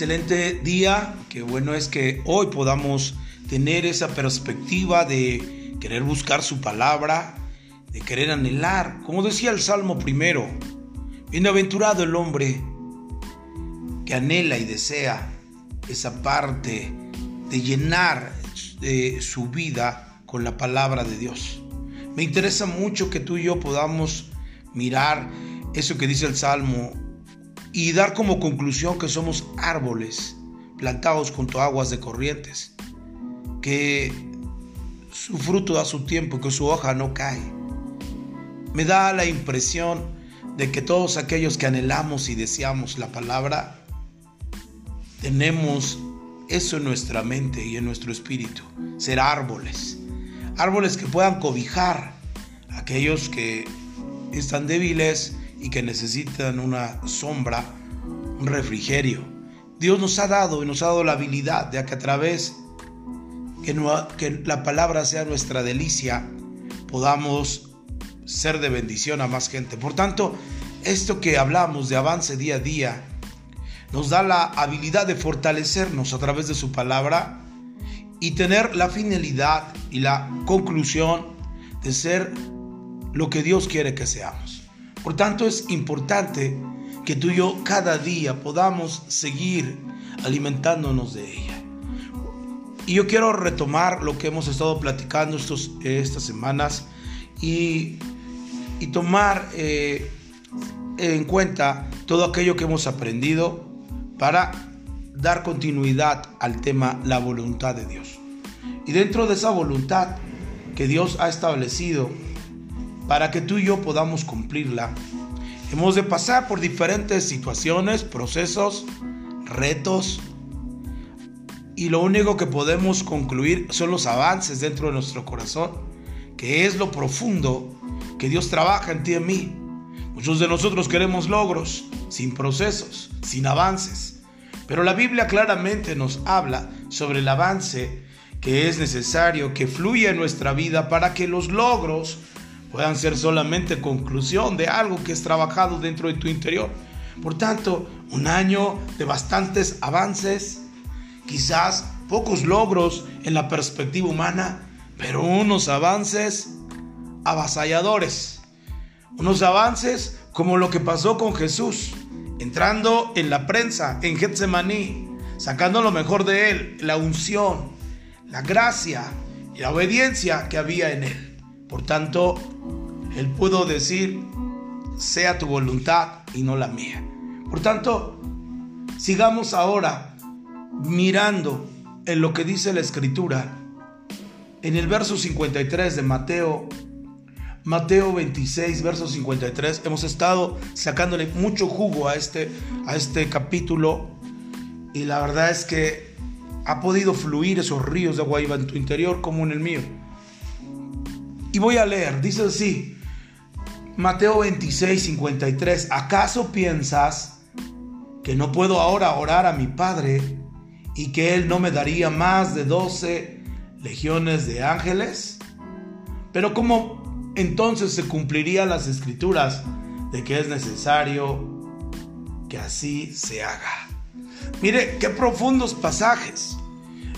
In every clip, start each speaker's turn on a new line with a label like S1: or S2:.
S1: Excelente día, qué bueno es que hoy podamos tener esa perspectiva de querer buscar su palabra, de querer anhelar, como decía el Salmo primero, bienaventurado el hombre que anhela y desea esa parte de llenar de su vida con la palabra de Dios. Me interesa mucho que tú y yo podamos mirar eso que dice el Salmo y dar como conclusión que somos árboles plantados junto a aguas de corrientes, que su fruto da su tiempo, que su hoja no cae. Me da la impresión de que todos aquellos que anhelamos y deseamos la palabra, tenemos eso en nuestra mente y en nuestro espíritu, ser árboles, árboles que puedan cobijar a aquellos que están débiles y que necesitan una sombra, un refrigerio. Dios nos ha dado y nos ha dado la habilidad de que a través que, que la palabra sea nuestra delicia, podamos ser de bendición a más gente. Por tanto, esto que hablamos de avance día a día, nos da la habilidad de fortalecernos a través de su palabra y tener la finalidad y la conclusión de ser lo que Dios quiere que seamos. Por tanto, es importante que tú y yo cada día podamos seguir alimentándonos de ella. Y yo quiero retomar lo que hemos estado platicando estos, estas semanas y, y tomar eh, en cuenta todo aquello que hemos aprendido para dar continuidad al tema la voluntad de Dios. Y dentro de esa voluntad que Dios ha establecido para que tú y yo podamos cumplirla, hemos de pasar por diferentes situaciones, procesos, retos, y lo único que podemos concluir son los avances dentro de nuestro corazón, que es lo profundo que Dios trabaja en ti y en mí. Muchos de nosotros queremos logros sin procesos, sin avances. Pero la Biblia claramente nos habla sobre el avance que es necesario que fluya en nuestra vida para que los logros puedan ser solamente conclusión de algo que es trabajado dentro de tu interior. Por tanto, un año de bastantes avances, quizás pocos logros en la perspectiva humana, pero unos avances avasalladores. Unos avances como lo que pasó con Jesús, entrando en la prensa, en Getsemaní, sacando lo mejor de él, la unción, la gracia y la obediencia que había en él. Por tanto, él pudo decir, sea tu voluntad y no la mía. Por tanto, sigamos ahora mirando en lo que dice la escritura. En el verso 53 de Mateo, Mateo 26, verso 53, hemos estado sacándole mucho jugo a este, a este capítulo y la verdad es que ha podido fluir esos ríos de agua en tu interior como en el mío. Y voy a leer, dice así, Mateo 26, 53, ¿acaso piensas que no puedo ahora orar a mi Padre y que Él no me daría más de 12 legiones de ángeles? Pero ¿cómo entonces se cumplirían las escrituras de que es necesario que así se haga? Mire, qué profundos pasajes.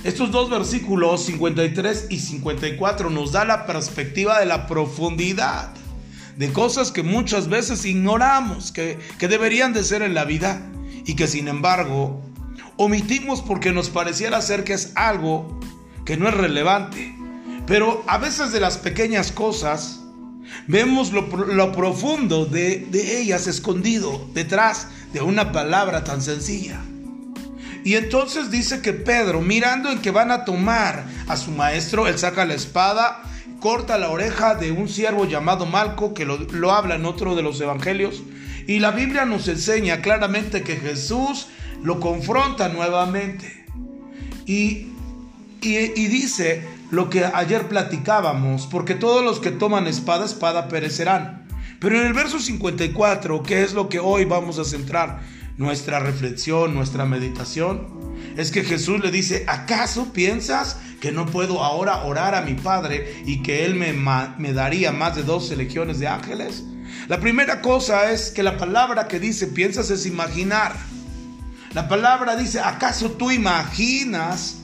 S1: Estos dos versículos 53 y 54 nos da la perspectiva de la profundidad de cosas que muchas veces ignoramos, que, que deberían de ser en la vida y que sin embargo omitimos porque nos pareciera ser que es algo que no es relevante. Pero a veces de las pequeñas cosas vemos lo, lo profundo de, de ellas escondido detrás de una palabra tan sencilla. Y entonces dice que Pedro, mirando en que van a tomar a su maestro, él saca la espada corta la oreja de un siervo llamado Malco, que lo, habla en otro de los evangelios. Y la Biblia nos enseña claramente que Jesús lo confronta nuevamente. Y, y, dice lo que ayer platicábamos, porque todos los que toman espada, espada perecerán. Pero en el verso 54, que es lo que hoy vamos a centrar nuestra reflexión, nuestra meditación, es que Jesús le dice, ¿acaso piensas que no puedo ahora orar a mi Padre y que Él me, daría más de 12 legiones de ángeles? La primera cosa es que la palabra que dice piensas es imaginar. La palabra dice, ¿acaso tú imaginas?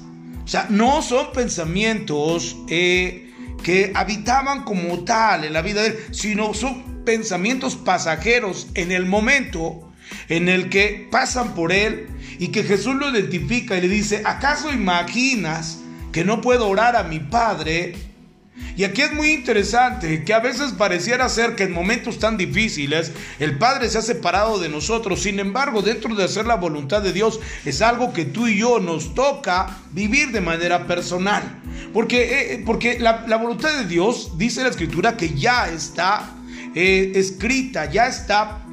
S1: O sea, no son pensamientos eh, que habitaban como tal en la vida de él, sino son pensamientos pasajeros en el momento en el que pasan por él y que Jesús lo identifica y le dice, ¿acaso imaginas que no puedo orar a mi Padre y aquí es muy interesante que a veces pareciera ser que en momentos tan difíciles el Padre se ha separado de nosotros. Sin embargo, dentro de hacer la voluntad de Dios es algo que tú y yo nos toca vivir de manera personal. Porque, eh, eh, porque la, voluntad de Dios, dice la Escritura, que ya está eh, escrita, ya está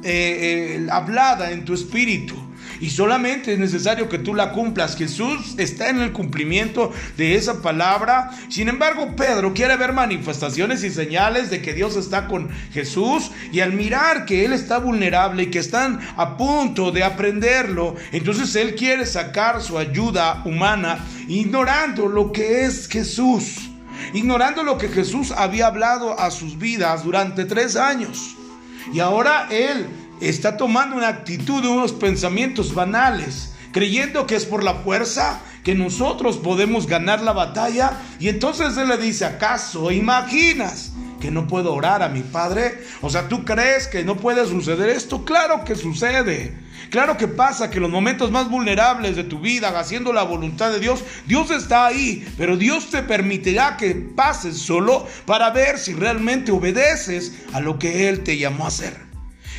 S1: hablada en tu espíritu y solamente es necesario que tú la cumplas. Jesús está en el cumplimiento de esa palabra. Sin embargo, Pedro quiere ver manifestaciones y señales de que Dios está con Jesús y al mirar que él está vulnerable y que están a punto de aprenderlo, entonces él quiere sacar su ayuda humana ignorando lo que es Jesús ignorando lo que Jesús había hablado a sus vidas durante tres años. Y ahora él está tomando una actitud de unos pensamientos banales, creyendo que es por la fuerza que nosotros podemos ganar la batalla. Y entonces él le dice, ¿acaso imaginas? No puedo orar a mi Padre? O sea, ¿tú crees que no puede suceder esto? Claro que sucede. Claro que pasa que los momentos más vulnerables de tu vida, haciendo la voluntad de Dios, Dios está ahí, pero Dios te permitirá que pases solo para ver si realmente obedeces a lo que Él te llamó a hacer.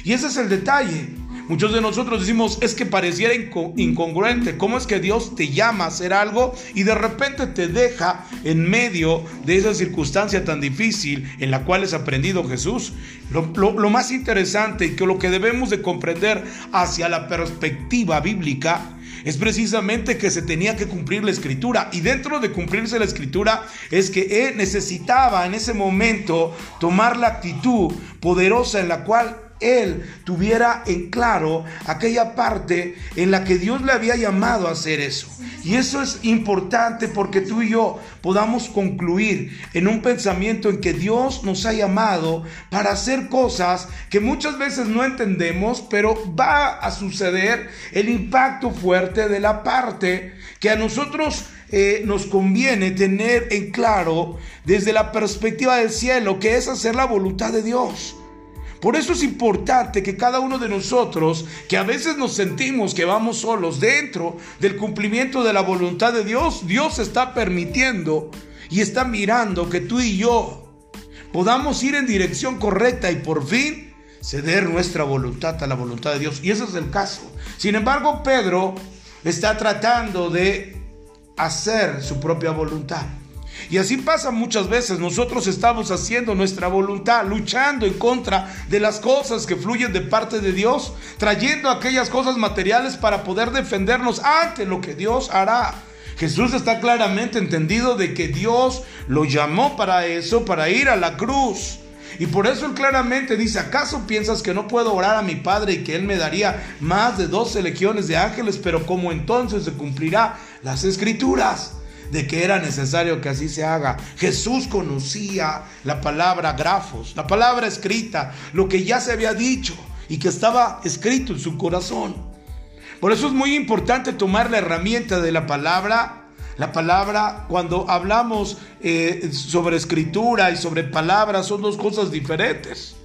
S1: Y ese es el detalle. Muchos de nosotros decimos, es que pareciera incongruente. ¿Cómo es que Dios te llama a hacer algo y de repente te deja en medio de esa circunstancia tan difícil en la cual es aprendido Jesús? Lo, lo más interesante y que lo que debemos de comprender hacia la perspectiva bíblica es precisamente que se tenía que cumplir la escritura. Y dentro de cumplirse la escritura es que él necesitaba en ese momento tomar la actitud poderosa en la cual él tuviera en claro aquella parte en la que Dios le había llamado a hacer eso. Y eso es importante porque tú y yo podamos concluir en un pensamiento en que Dios nos ha llamado para hacer cosas que muchas veces no entendemos, pero va a suceder el impacto fuerte de la parte que a nosotros eh, nos conviene tener en claro desde la perspectiva del cielo, que es hacer la voluntad de Dios. Por eso es importante que cada uno de nosotros, que a veces nos sentimos que vamos solos dentro del cumplimiento de la voluntad de Dios, Dios está permitiendo y está mirando que tú y yo podamos ir en dirección correcta y por fin ceder nuestra voluntad a la voluntad de Dios. Y ese es el caso. Sin embargo, Pedro está tratando de hacer su propia voluntad. Y así pasa muchas veces. Nosotros estamos haciendo nuestra voluntad, luchando en contra de las cosas que fluyen de parte de Dios, trayendo aquellas cosas materiales para poder defendernos ante lo que Dios hará. Jesús está claramente entendido de que Dios lo llamó para eso, para ir a la cruz. Y por eso él claramente dice, ¿acaso piensas que no puedo orar a mi Padre y que Él me daría más de 12 legiones de ángeles? Pero como entonces se cumplirá las escrituras de que era necesario que así se haga. Jesús conocía la palabra grafos, la palabra escrita, lo que ya se había dicho y que estaba escrito en su corazón. Por eso es muy importante tomar la herramienta de la palabra. La palabra, cuando hablamos eh, sobre escritura y sobre palabras, son dos cosas diferentes.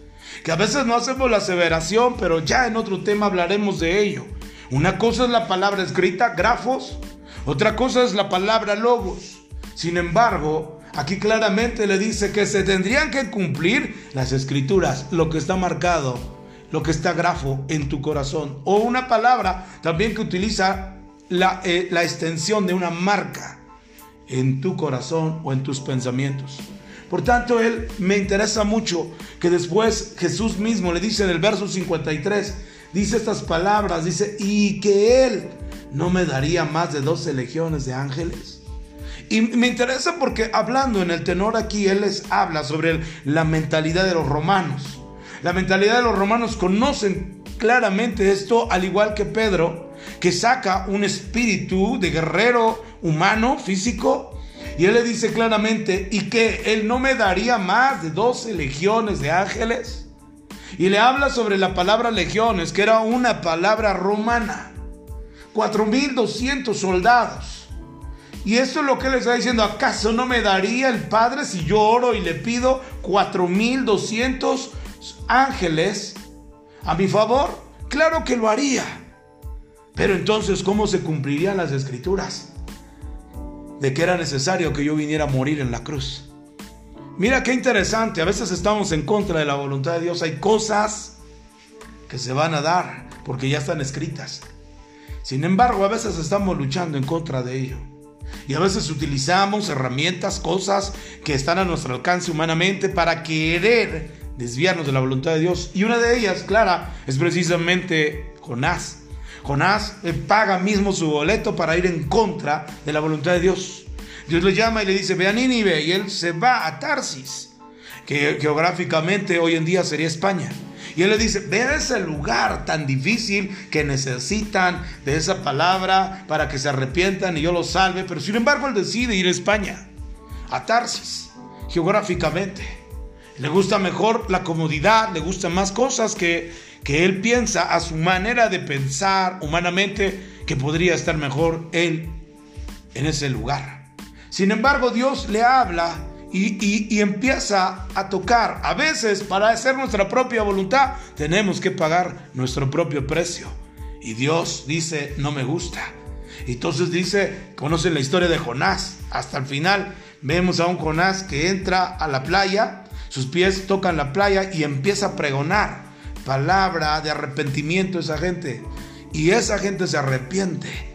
S1: Que a veces no hacemos la aseveración, pero ya en otro tema hablaremos de ello. Una cosa es la palabra escrita, grafos, otra cosa es la palabra logos. Sin embargo, aquí claramente le dice que se tendrían que cumplir las escrituras, lo que está marcado, lo que está grafo en tu corazón. O una palabra también que utiliza la, eh, extensión de una marca en tu corazón o en tus pensamientos. Por tanto, él me interesa mucho que después Jesús mismo le dice en el verso 53, dice estas palabras, dice, y que él ¿no me daría más de 12 legiones de ángeles? Y me interesa porque hablando en el tenor aquí, él les habla sobre la mentalidad de los romanos. La mentalidad de los romanos conocen claramente esto, al igual que Pedro, que saca un espíritu de guerrero humano, físico, y él le dice claramente, y que él no me daría más de 12 legiones de ángeles. Y le habla sobre la palabra legiones, que era una palabra romana. 4.200 soldados. Y esto es lo que le está diciendo, ¿acaso no me daría el Padre si yo oro y le pido 4.200 ángeles a mi favor? Claro que lo haría. Pero entonces, ¿cómo se cumplirían las escrituras? De que era necesario que yo viniera a morir en la cruz. Mira qué interesante, a veces estamos en contra de la voluntad de Dios. Hay cosas que se van a dar porque ya están escritas. Sin embargo, a veces estamos luchando en contra de ello. Y a veces utilizamos herramientas, cosas que están a nuestro alcance humanamente para querer desviarnos de la voluntad de Dios. Y una de ellas, clara, es precisamente Jonás. Jonás paga mismo su boleto para ir en contra de la voluntad de Dios. Dios le llama y le dice, ve a Nínive, y él se va a Tarsis, que geográficamente hoy en día sería España. Y él le dice, ve a ese lugar tan difícil que necesitan de esa palabra para que se arrepientan y yo los salve. Pero sin embargo él decide ir a España, a Tarsis, geográficamente. Le gusta mejor la comodidad, le gustan más cosas que, que él piensa a su manera de pensar humanamente que podría estar mejor él en ese lugar. Sin embargo, Dios le habla y, empieza a tocar. A veces, para hacer nuestra propia voluntad, tenemos que pagar nuestro propio precio. Y Dios dice, no me gusta. Entonces dice, conocen la historia de Jonás. Hasta el final vemos a un Jonás que entra a la playa, sus pies tocan la playa y empieza a pregonar palabra de arrepentimiento a esa gente. Y esa gente se arrepiente.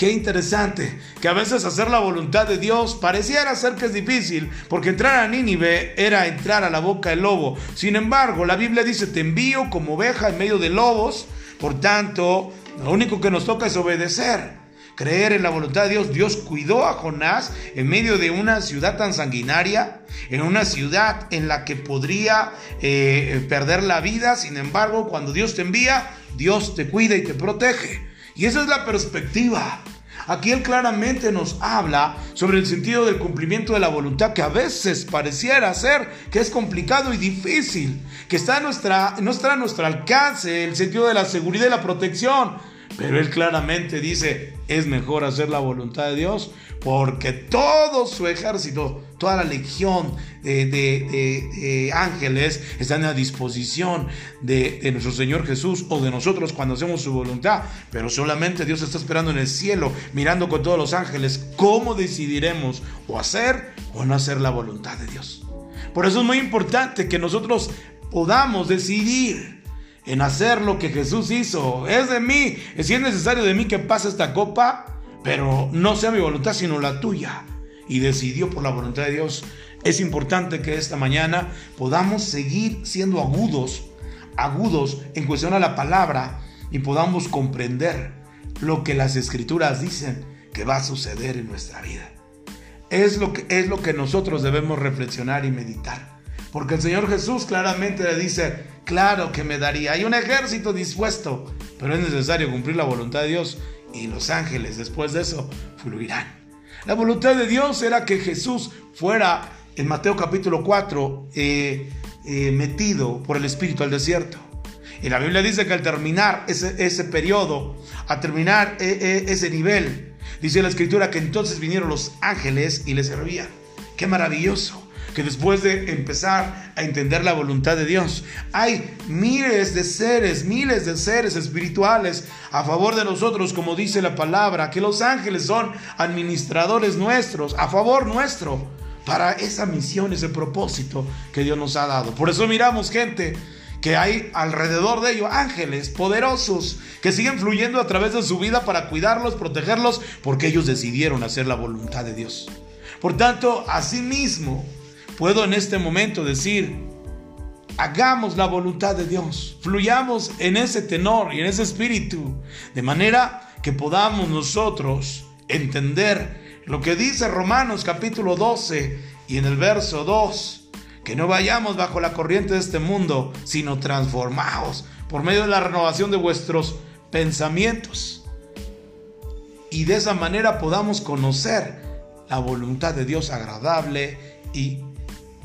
S1: Qué interesante que a veces hacer la voluntad de Dios pareciera ser que es difícil, porque entrar a Nínive era entrar a la boca del lobo. Sin embargo, la Biblia dice, te envío como oveja en medio de lobos, por tanto, lo único que nos toca es obedecer creer en la voluntad de Dios. Dios cuidó a Jonás en medio de una ciudad tan sanguinaria, en una ciudad en la que podría eh, perder la vida. Sin embargo, cuando Dios te envía, Dios te cuida y te protege. Y esa es la perspectiva. Aquí él claramente nos habla sobre el sentido del cumplimiento de la voluntad que a veces pareciera ser que es complicado y difícil, que está nuestra, no está a nuestro alcance el sentido de la seguridad y la protección. Pero él claramente dice, es mejor hacer la voluntad de Dios porque todo su ejército, toda la legión de, ángeles están a disposición de, nuestro Señor Jesús o de nosotros cuando hacemos su voluntad. Pero solamente Dios está esperando en el cielo, mirando con todos los ángeles, cómo decidiremos o hacer o no hacer la voluntad de Dios. Por eso es muy importante que nosotros podamos decidir en hacer lo que Jesús hizo. Es de mí, si es necesario de mí que pase esta copa, pero no sea mi voluntad sino la tuya. Y decidió por la voluntad de Dios. Es importante que esta mañana podamos seguir siendo agudos, agudos en cuestión a la palabra y podamos comprender lo que las escrituras dicen que va a suceder en nuestra vida. Es lo que, es lo que nosotros debemos reflexionar y meditar. Porque el Señor Jesús claramente le dice, claro que me daría. Hay un ejército dispuesto, pero es necesario cumplir la voluntad de Dios y los ángeles después de eso fluirán. La voluntad de Dios era que Jesús fuera en Mateo capítulo 4 eh, eh, metido por el Espíritu al desierto. Y la Biblia dice que al terminar ese, periodo, a terminar eh, ese nivel, dice la Escritura que entonces vinieron los ángeles y le servían. Qué maravilloso que después de empezar a entender la voluntad de Dios, hay miles de seres, miles de seres espirituales a favor de nosotros, como dice la palabra, que los ángeles son administradores nuestros, a favor nuestro, para esa misión, ese propósito que Dios nos ha dado. Por eso miramos gente que hay alrededor de ellos ángeles poderosos que siguen fluyendo a través de su vida para cuidarlos, protegerlos, porque ellos decidieron hacer la voluntad de Dios. Por tanto, asimismo, puedo en este momento decir, hagamos la voluntad de Dios, fluyamos en ese tenor y en ese espíritu, de manera que podamos nosotros entender lo que dice Romanos capítulo 12 y en el verso 2, que no vayamos bajo la corriente de este mundo, sino transformados por medio de la renovación de vuestros pensamientos. Y de esa manera podamos conocer la voluntad de Dios agradable y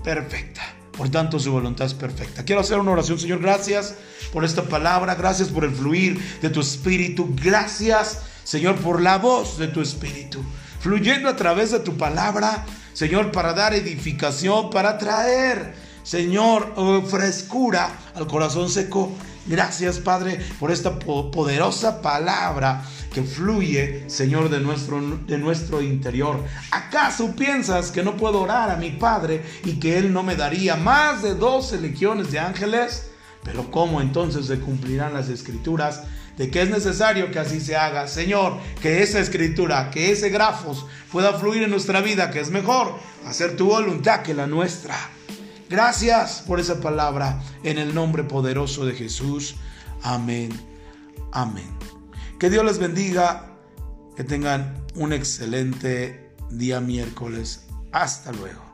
S1: perfecta. Por tanto, su voluntad es perfecta. Quiero hacer una oración, Señor. Gracias por esta palabra. Gracias por el fluir de tu espíritu. Gracias, Señor, por la voz de tu espíritu. Fluyendo a través de tu palabra, Señor, para dar edificación, para traer, Señor, oh, frescura al corazón seco. Gracias, Padre, por esta poderosa palabra que fluye, Señor, de nuestro, de nuestro interior. ¿Acaso piensas que no puedo orar a mi Padre y que Él no me daría más de 12 legiones de ángeles? Pero ¿cómo entonces se cumplirán las escrituras de que es necesario que así se haga? Señor, que esa escritura, que ese grafos pueda fluir en nuestra vida, que es mejor hacer tu voluntad que la nuestra. Gracias por esa palabra en el nombre poderoso de Jesús. Amén. Amén. Que Dios les bendiga, que tengan un excelente día miércoles. Hasta luego.